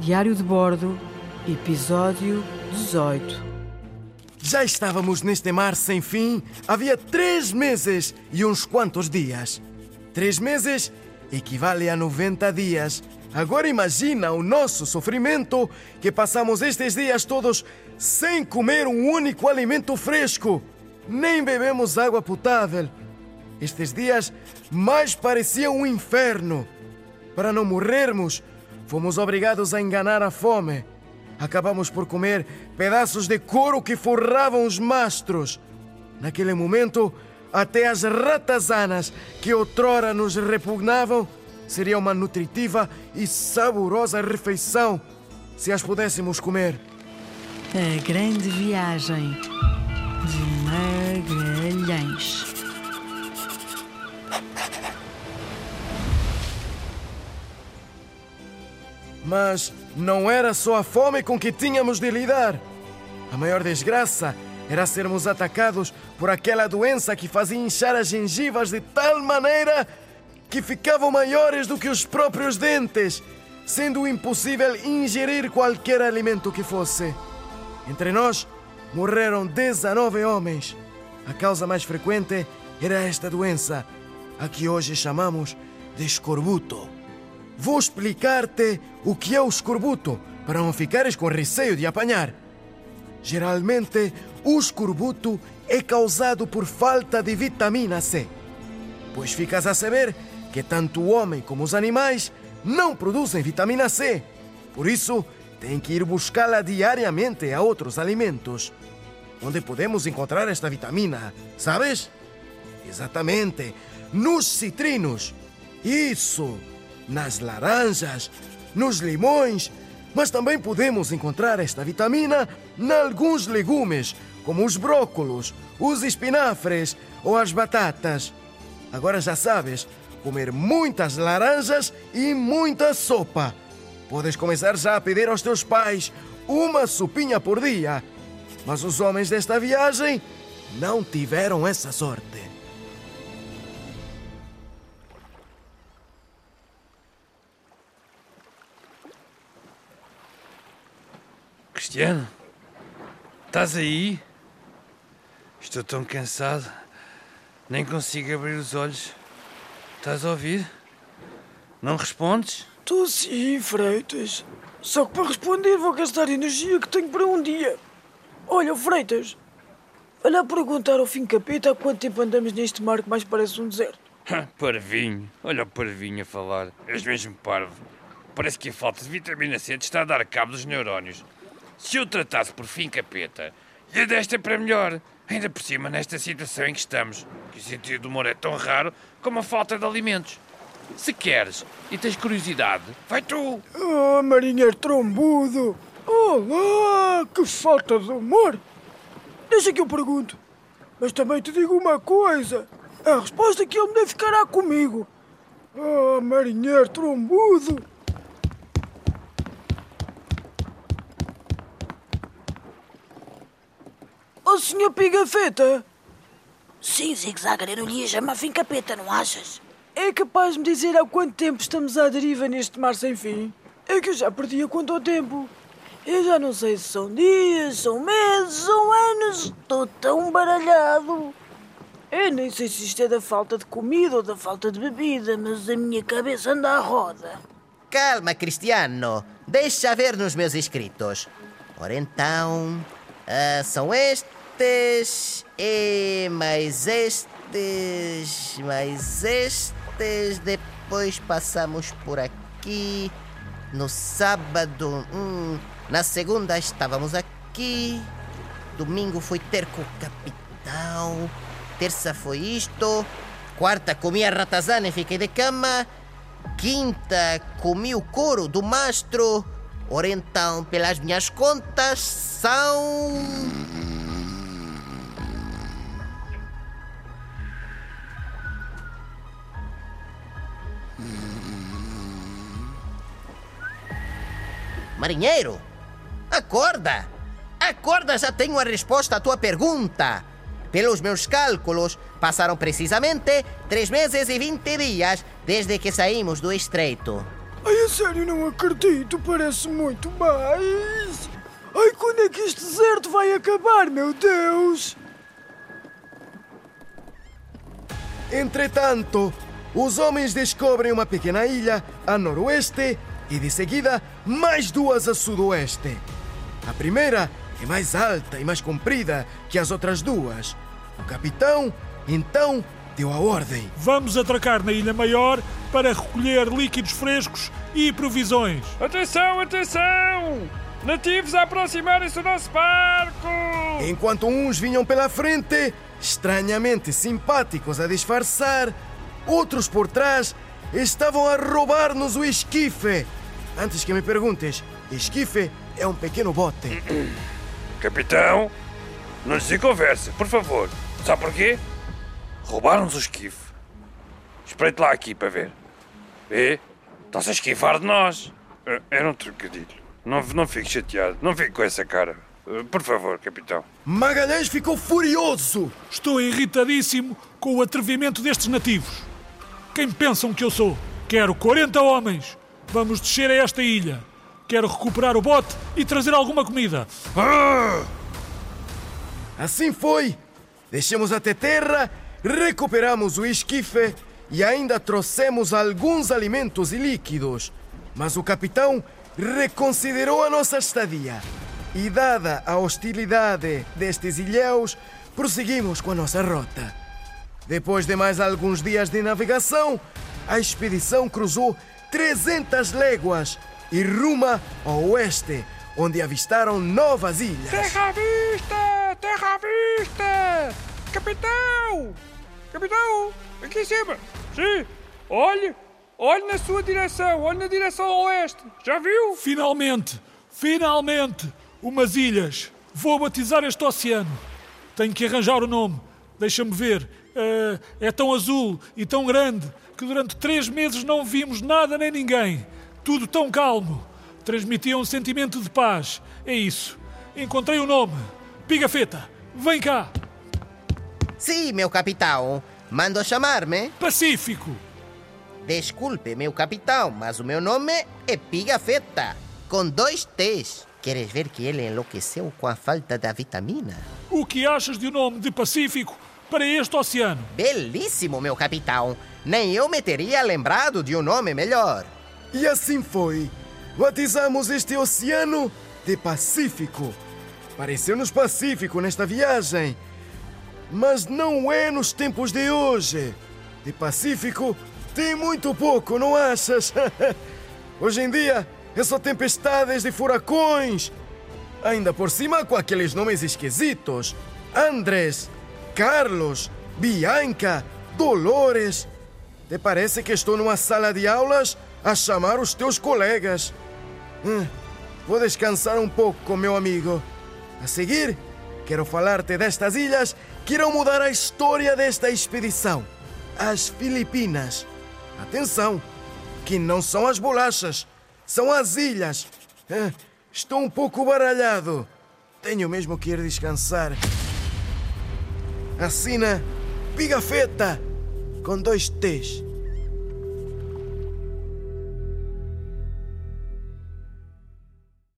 Diário de Bordo, episódio 18. Já estávamos neste mar sem fim havia três meses e uns quantos dias. Três meses equivale a 90 dias. Agora imagina o nosso sofrimento que passamos estes dias todos sem comer um único alimento fresco. Nem bebemos água potável. Estes dias mais pareciam um inferno. Para não morrermos, fomos obrigados a enganar a fome. Acabamos por comer pedaços de couro que forravam os mastros. Naquele momento, até as ratazanas que outrora nos repugnavam seria uma nutritiva e saborosa refeição se as pudéssemos comer. A grande viagem de Magalhães. Mas não era só a fome com que tínhamos de lidar. A maior desgraça era sermos atacados por aquela doença que fazia inchar as gengivas de tal maneira que ficavam maiores do que os próprios dentes, sendo impossível ingerir qualquer alimento que fosse. Entre nós morreram 19 homens. A causa mais frequente era esta doença, a que hoje chamamos de escorbuto. Vou explicar-te o que é o escorbuto, para não ficares com receio de apanhar. Geralmente, o escorbuto é causado por falta de vitamina C. Pois ficas a saber que tanto o homem como os animais não produzem vitamina C. Por isso, tem que ir buscá-la diariamente a outros alimentos. Onde podemos encontrar esta vitamina, sabes? Exatamente, nos citrinos. Isso! Nas laranjas, nos limões, mas também podemos encontrar esta vitamina em alguns legumes, como os brócolos, os espinafres ou as batatas. Agora já sabes, comer muitas laranjas e muita sopa. Podes começar já a pedir aos teus pais uma sopinha por dia. Mas os homens desta viagem não tiveram essa sorte. Cristiano, estás aí? Estou tão cansado, nem consigo abrir os olhos. Estás a ouvir? Não respondes? Estou sim, Freitas. Só que para responder vou gastar energia que tenho para um dia. Olha, Freitas, olha a perguntar ao fim capeta há quanto tempo andamos neste mar que mais parece um deserto. parvinho, olha o parvinho a falar. És mesmo parvo. Parece que a falta de vitamina C te está a dar cabo dos neurónios. Se eu tratasse por fim capeta, e desta é para melhor. Ainda por cima, nesta situação em que estamos, que o sentido do humor é tão raro como a falta de alimentos. Se queres e tens curiosidade, vai tu! Ah, marinheiro trombudo! Olá, que falta de humor! Deixa que eu pergunto. Mas também te digo uma coisa. A resposta que ele me deve ficará comigo. Ah, marinheiro trombudo! Oh, senhor Pigafetta! Sim, zigue-zague, eu lhe ia chamar fim capeta, não achas? É capaz de me dizer há quanto tempo estamos à deriva neste mar sem fim? É que eu já perdi a conta ao tempo. Eu já não sei se são dias, são meses, são anos. Estou tão baralhado. Eu nem sei se isto é da falta de comida ou da falta de bebida, mas a minha cabeça anda à roda. Calma, Cristiano. Deixa ver nos meus escritos. Ora então. ah, são estes e mais estes, mais estes. Depois passamos por aqui. No sábado, hum, na segunda estávamos aqui. Domingo fui ter com o capitão. Terça foi isto. Quarta comi a ratazana e fiquei de cama. Quinta comi o couro do mastro. Ora então, pelas minhas contas, são. Marinheiro, acorda! Acorda, já tenho a resposta à tua pergunta. Pelos meus cálculos, passaram precisamente três meses e 20 dias desde que saímos do estreito. Ai, a sério, não acredito. Parece muito mais. Ai, quando é que este deserto vai acabar, meu Deus? Entretanto, os homens descobrem uma pequena ilha a noroeste e, de seguida, mais duas a sudoeste. A primeira é mais alta e mais comprida que as outras duas. O capitão, então, deu a ordem. Vamos atracar na Ilha Maior para recolher líquidos frescos e provisões. Atenção, atenção! Nativos a aproximarem-se do nosso barco! Enquanto uns vinham pela frente, estranhamente simpáticos a disfarçar, outros por trás estavam a roubar-nos o esquife. Antes que me perguntes, esquife é um pequeno bote. Capitão, não lhes dê conversa, por favor. Sabe porquê? Roubaram-nos o esquife. Espreite lá aqui para ver. Vê? Está-se a esquivar de nós. Eh, Era um trocadilho. Não, não fique chateado. Não fique com essa cara. Eh, Por favor, capitão. Magalhães ficou furioso. Estou irritadíssimo com o atrevimento destes nativos. Quem pensam que eu sou? Quero 40 homens. Vamos descer a esta ilha. Quero recuperar o bote e trazer alguma comida. Assim foi. Descemos até terra, recuperamos o esquife e ainda trouxemos alguns alimentos e líquidos. Mas o capitão reconsiderou a nossa estadia. E, dada a hostilidade destes ilhéus, prosseguimos com a nossa rota. Depois de mais alguns dias de navegação, a expedição cruzou 300 léguas e ruma ao oeste, onde avistaram novas ilhas. Terra à vista! Terra à vista! Capitão! Capitão! Aqui em cima! Sim! Olhe! Olhe na sua direção! Olhe na direção ao oeste! Já viu? Finalmente, finalmente, umas ilhas. Vou batizar este oceano. Tenho que arranjar o nome. Deixa-me ver. Eh, é tão azul e tão grande que durante três meses não vimos nada nem ninguém. Tudo tão calmo. Transmitia um sentimento de paz. É isso. Encontrei o nome. Pigafetta, vem cá. Sim, meu capitão. Mando chamar-me? Pacífico. Desculpe, meu capitão, mas o meu nome é Pigafetta, com dois T's. Queres ver que ele enlouqueceu com a falta da vitamina? O que achas de um nome de Pacífico para este oceano? Belíssimo, meu capitão. Nem eu me teria lembrado de um nome melhor. E assim foi. Batizamos este oceano de Pacífico. Pareceu-nos pacífico nesta viagem. Mas não é nos tempos de hoje. De Pacífico tem muito pouco, não achas? hoje em dia é só tempestades de furacões. Ainda por cima com aqueles nomes esquisitos: Andrés, Carlos, Bianca, Dolores. Te parece que estou numa sala de aulas a chamar os teus colegas. Hum, vou descansar um pouco, meu amigo. A seguir, quero falar-te destas ilhas que irão mudar a história desta expedição. As Filipinas. Atenção, que não são as bolachas, são as ilhas. Ah, estou um pouco baralhado. Tenho mesmo que ir descansar. Assina Pigafetta com dois T's.